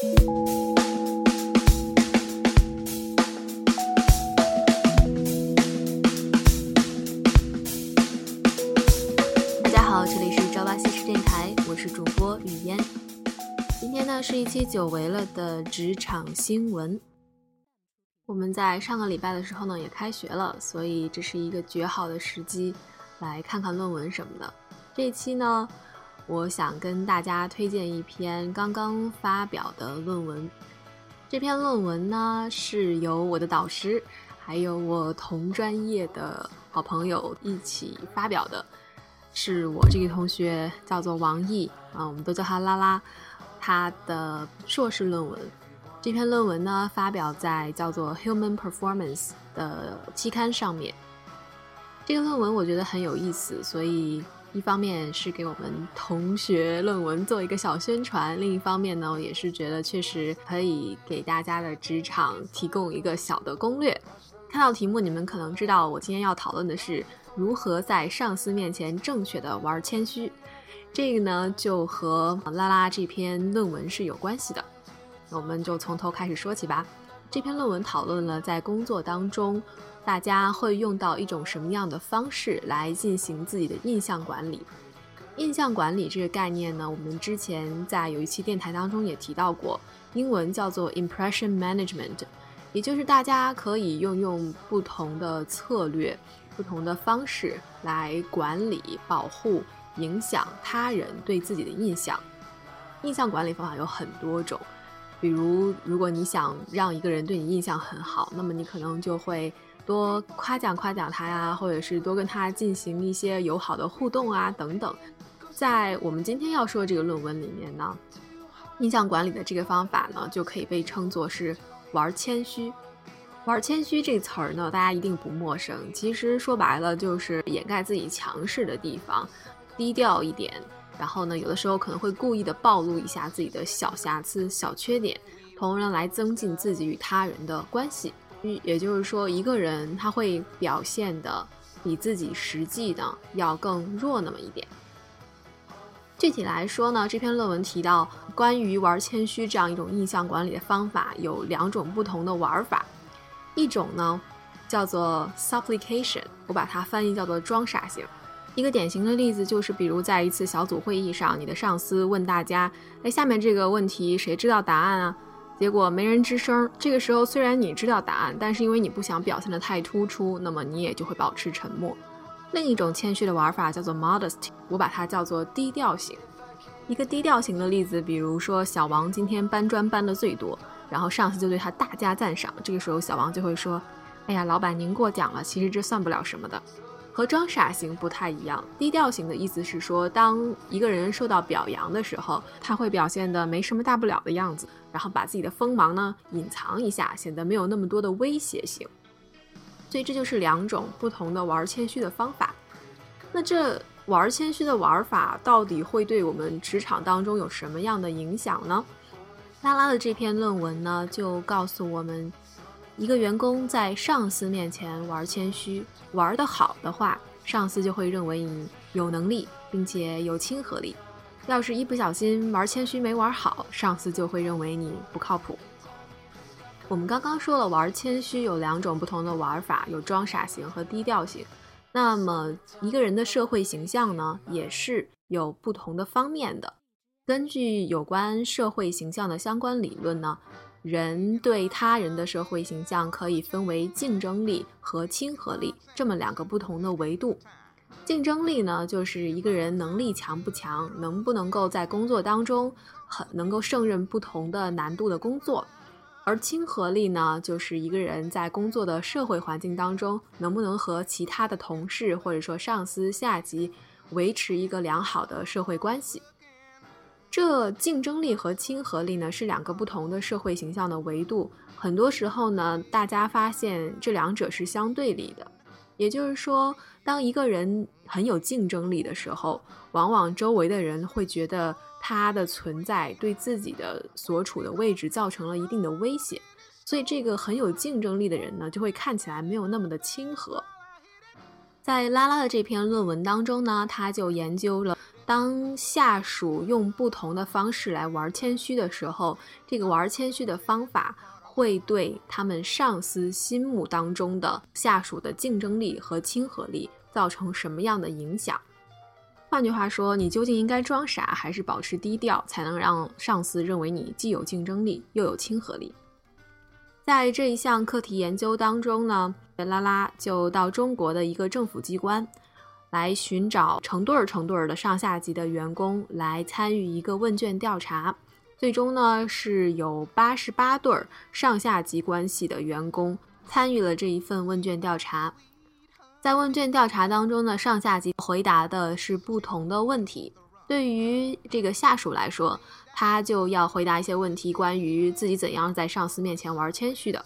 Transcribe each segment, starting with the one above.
大家好，这里是朝八夕十电台，我是主播雨嫣。今天呢是一期久违了的职场新闻。我们在上个礼拜的时候呢也开学了，所以这是一个绝好的时机来看看论文什么的。这一期呢，我想跟大家推荐一篇刚刚发表的论文。这篇论文呢是由我的导师还有我同专业的好朋友一起发表的，是我这个同学叫做王毅啊，我们都叫他拉拉，他的硕士论文。这篇论文呢，发表在叫做《Human Performance》的期刊上面。这个论文我觉得很有意思，所以一方面是给我们同学论文做一个小宣传，另一方面呢，也是觉得确实可以给大家的职场提供一个小的攻略。看到题目，你们可能知道我今天要讨论的是如何在上司面前正确的玩谦虚。这个呢，就和拉拉这篇论文是有关系的。那我们就从头开始说起吧。这篇论文讨论了在工作当中，大家会用到一种什么样的方式来进行自己的印象管理。印象管理这个概念呢，我们之前在有一期电台当中也提到过，英文叫做 impression management，也就是大家可以用用不同的策略、不同的方式来管理、保护、影响他人对自己的印象。印象管理方法有很多种。比如，如果你想让一个人对你印象很好，那么你可能就会多夸奖夸奖他呀，或者是多跟他进行一些友好的互动啊，等等。在我们今天要说的这个论文里面呢，印象管理的这个方法呢，就可以被称作是玩谦虚。玩谦虚这词儿呢，大家一定不陌生。其实说白了，就是掩盖自己强势的地方，低调一点。然后呢，有的时候可能会故意的暴露一下自己的小瑕疵、小缺点，从而来增进自己与他人的关系。也就是说，一个人他会表现的比自己实际的要更弱那么一点。具体来说呢，这篇论文提到关于玩谦虚这样一种印象管理的方法，有两种不同的玩法。一种呢叫做 supplication，我把它翻译叫做装傻型。一个典型的例子就是，比如在一次小组会议上，你的上司问大家：“哎，下面这个问题谁知道答案啊？”结果没人吱声。这个时候，虽然你知道答案，但是因为你不想表现得太突出，那么你也就会保持沉默。另一种谦虚的玩法叫做 modesty，我把它叫做低调型。一个低调型的例子，比如说小王今天搬砖搬的最多，然后上司就对他大加赞赏。这个时候，小王就会说：“哎呀，老板您过奖了，其实这算不了什么的。”和装傻型不太一样，低调型的意思是说，当一个人受到表扬的时候，他会表现的没什么大不了的样子，然后把自己的锋芒呢隐藏一下，显得没有那么多的威胁性。所以这就是两种不同的玩谦虚的方法。那这玩谦虚的玩法到底会对我们职场当中有什么样的影响呢？拉拉的这篇论文呢就告诉我们。一个员工在上司面前玩谦虚，玩得好的话，上司就会认为你有能力，并且有亲和力；要是一不小心玩谦虚没玩好，上司就会认为你不靠谱。我们刚刚说了，玩谦虚有两种不同的玩法，有装傻型和低调型。那么一个人的社会形象呢，也是有不同的方面的。根据有关社会形象的相关理论呢。人对他人的社会形象可以分为竞争力和亲和力这么两个不同的维度。竞争力呢，就是一个人能力强不强，能不能够在工作当中很能够胜任不同的难度的工作；而亲和力呢，就是一个人在工作的社会环境当中，能不能和其他的同事或者说上司、下级维持一个良好的社会关系。这竞争力和亲和力呢，是两个不同的社会形象的维度。很多时候呢，大家发现这两者是相对立的。也就是说，当一个人很有竞争力的时候，往往周围的人会觉得他的存在对自己的所处的位置造成了一定的威胁。所以，这个很有竞争力的人呢，就会看起来没有那么的亲和。在拉拉的这篇论文当中呢，他就研究了。当下属用不同的方式来玩谦虚的时候，这个玩谦虚的方法会对他们上司心目当中的下属的竞争力和亲和力造成什么样的影响？换句话说，你究竟应该装傻还是保持低调，才能让上司认为你既有竞争力又有亲和力？在这一项课题研究当中呢，拉拉就到中国的一个政府机关。来寻找成对儿成对儿的上下级的员工来参与一个问卷调查，最终呢是有八十八对儿上下级关系的员工参与了这一份问卷调查。在问卷调查当中呢，上下级回答的是不同的问题。对于这个下属来说，他就要回答一些问题，关于自己怎样在上司面前玩谦虚的，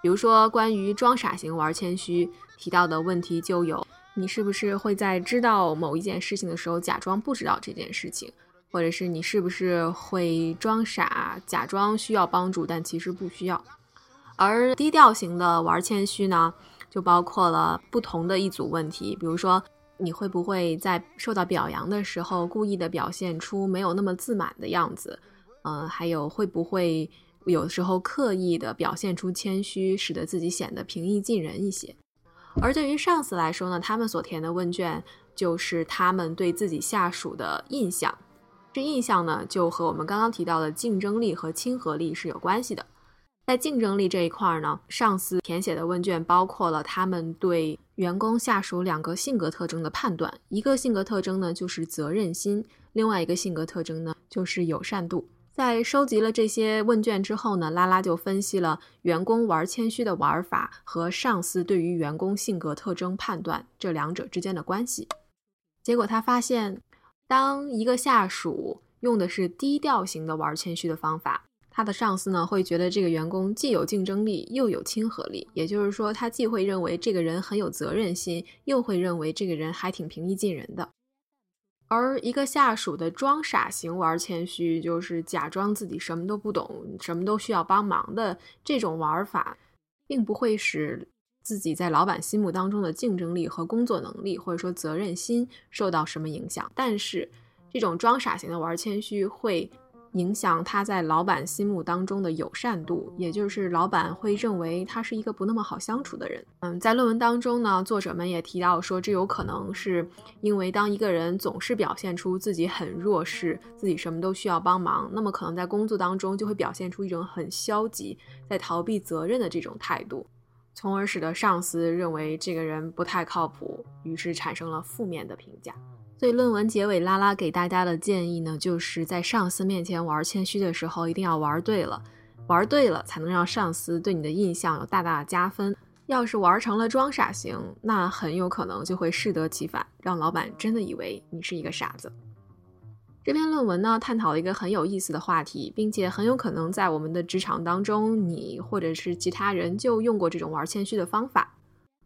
比如说关于装傻型玩谦虚提到的问题就有。你是不是会在知道某一件事情的时候假装不知道这件事情，或者是你是不是会装傻，假装需要帮助，但其实不需要？而低调型的玩谦虚呢，就包括了不同的一组问题，比如说你会不会在受到表扬的时候故意的表现出没有那么自满的样子？嗯，还有会不会有时候刻意的表现出谦虚，使得自己显得平易近人一些？而对于上司来说呢，他们所填的问卷就是他们对自己下属的印象。这印象呢，就和我们刚刚提到的竞争力和亲和力是有关系的。在竞争力这一块呢，上司填写的问卷包括了他们对员工下属两个性格特征的判断。一个性格特征呢，就是责任心；另外一个性格特征呢，就是友善度。在收集了这些问卷之后呢，拉拉就分析了员工玩谦虚的玩法和上司对于员工性格特征判断这两者之间的关系。结果他发现，当一个下属用的是低调型的玩谦虚的方法，他的上司呢会觉得这个员工既有竞争力又有亲和力，也就是说，他既会认为这个人很有责任心，又会认为这个人还挺平易近人的。而一个下属的装傻型玩谦虚，就是假装自己什么都不懂，什么都需要帮忙的这种玩法，并不会使自己在老板心目当中的竞争力和工作能力，或者说责任心受到什么影响。但是，这种装傻型的玩谦虚会。影响他在老板心目当中的友善度，也就是老板会认为他是一个不那么好相处的人。嗯，在论文当中呢，作者们也提到说，这有可能是因为当一个人总是表现出自己很弱势，自己什么都需要帮忙，那么可能在工作当中就会表现出一种很消极，在逃避责任的这种态度，从而使得上司认为这个人不太靠谱，于是产生了负面的评价。所以论文结尾，拉拉给大家的建议呢，就是在上司面前玩谦虚的时候，一定要玩对了，玩对了才能让上司对你的印象有大大的加分。要是玩成了装傻型，那很有可能就会适得其反，让老板真的以为你是一个傻子。这篇论文呢，探讨了一个很有意思的话题，并且很有可能在我们的职场当中，你或者是其他人就用过这种玩谦虚的方法。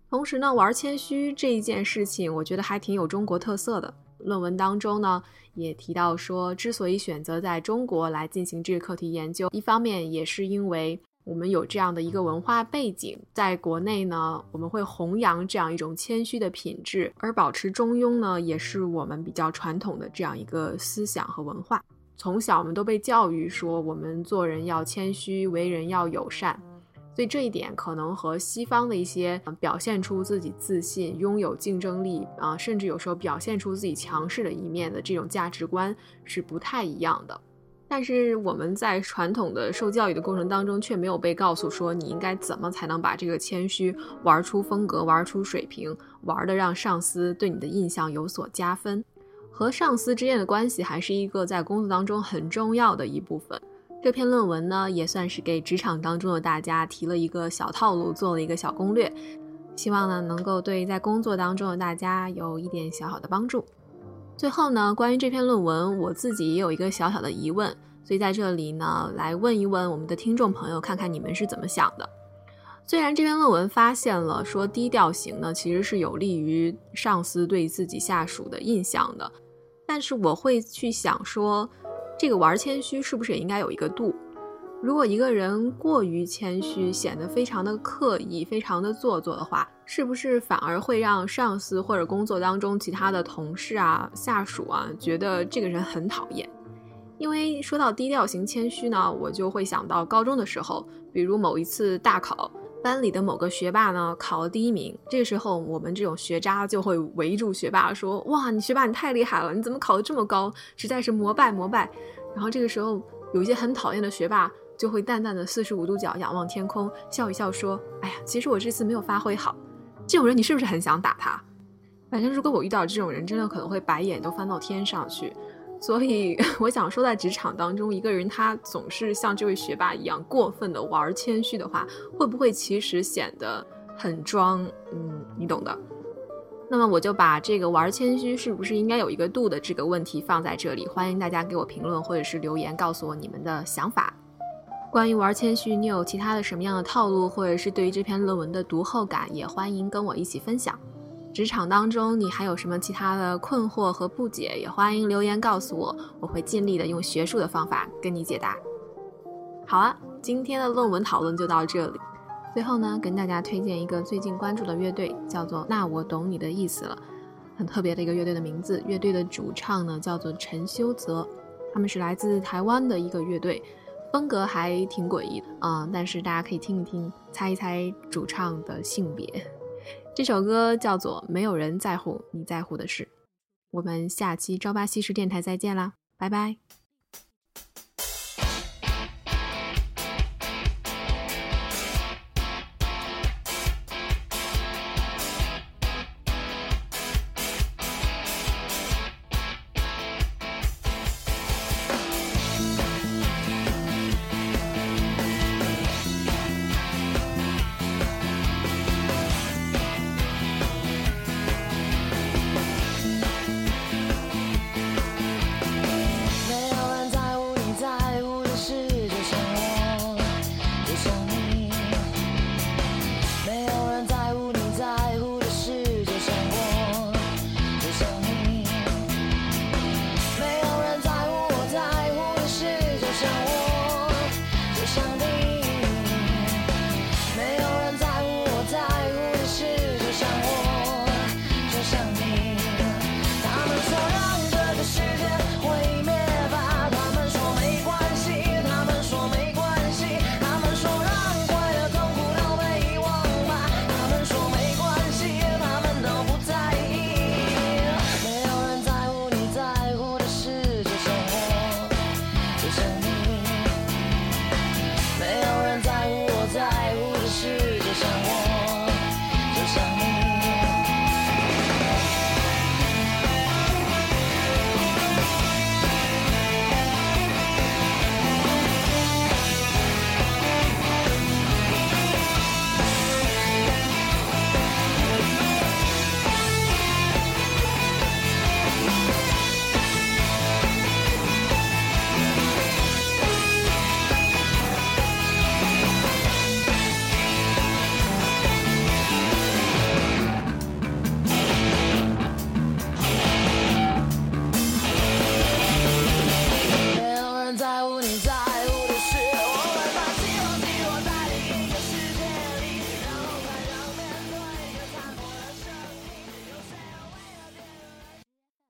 同时呢，玩谦虚这一件事情，我觉得还挺有中国特色的。论文当中呢，也提到说，之所以选择在中国来进行这个课题研究，一方面也是因为我们有这样的一个文化背景，在国内呢，我们会弘扬这样一种谦虚的品质，而保持中庸呢，也是我们比较传统的这样一个思想和文化。从小我们都被教育说，我们做人要谦虚，为人要友善。所以这一点可能和西方的一些表现出自己自信、拥有竞争力啊，甚至有时候表现出自己强势的一面的这种价值观是不太一样的。但是我们在传统的受教育的过程当中，却没有被告诉说你应该怎么才能把这个谦虚玩出风格、玩出水平，玩的让上司对你的印象有所加分。和上司之间的关系还是一个在工作当中很重要的一部分。这篇论文呢，也算是给职场当中的大家提了一个小套路，做了一个小攻略，希望呢能够对在工作当中的大家有一点小小的帮助。最后呢，关于这篇论文，我自己也有一个小小的疑问，所以在这里呢，来问一问我们的听众朋友，看看你们是怎么想的。虽然这篇论文发现了说低调型呢，其实是有利于上司对自己下属的印象的，但是我会去想说。这个玩谦虚是不是也应该有一个度？如果一个人过于谦虚，显得非常的刻意、非常的做作的话，是不是反而会让上司或者工作当中其他的同事啊、下属啊觉得这个人很讨厌？因为说到低调型谦虚呢，我就会想到高中的时候，比如某一次大考，班里的某个学霸呢考了第一名，这个时候我们这种学渣就会围住学霸说：“哇，你学霸你太厉害了，你怎么考得这么高？实在是膜拜膜拜。”然后这个时候有一些很讨厌的学霸。就会淡淡的四十五度角仰望天空，笑一笑说：“哎呀，其实我这次没有发挥好。”这种人你是不是很想打他？反正如果我遇到这种人，真的可能会白眼都翻到天上去。所以 我想说，在职场当中，一个人他总是像这位学霸一样过分的玩谦虚的话，会不会其实显得很装？嗯，你懂的。那么我就把这个玩谦虚是不是应该有一个度的这个问题放在这里，欢迎大家给我评论或者是留言，告诉我你们的想法。关于玩谦虚，你有其他的什么样的套路，或者是对于这篇论文的读后感，也欢迎跟我一起分享。职场当中，你还有什么其他的困惑和不解，也欢迎留言告诉我，我会尽力的用学术的方法跟你解答。好啊，今天的论文讨论就到这里。最后呢，跟大家推荐一个最近关注的乐队，叫做那我懂你的意思了，很特别的一个乐队的名字。乐队的主唱呢叫做陈修泽，他们是来自台湾的一个乐队。风格还挺诡异的啊，但是大家可以听一听，猜一猜主唱的性别。这首歌叫做《没有人在乎你在乎的事》。我们下期朝八夕十电台再见啦，拜拜。